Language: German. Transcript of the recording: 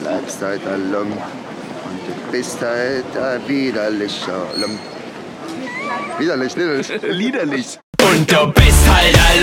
Bleibst halt ein Lump und du bist halt ein widerlicher Lump. Widerlich, widerlich. liederlich. Und du bist halt ein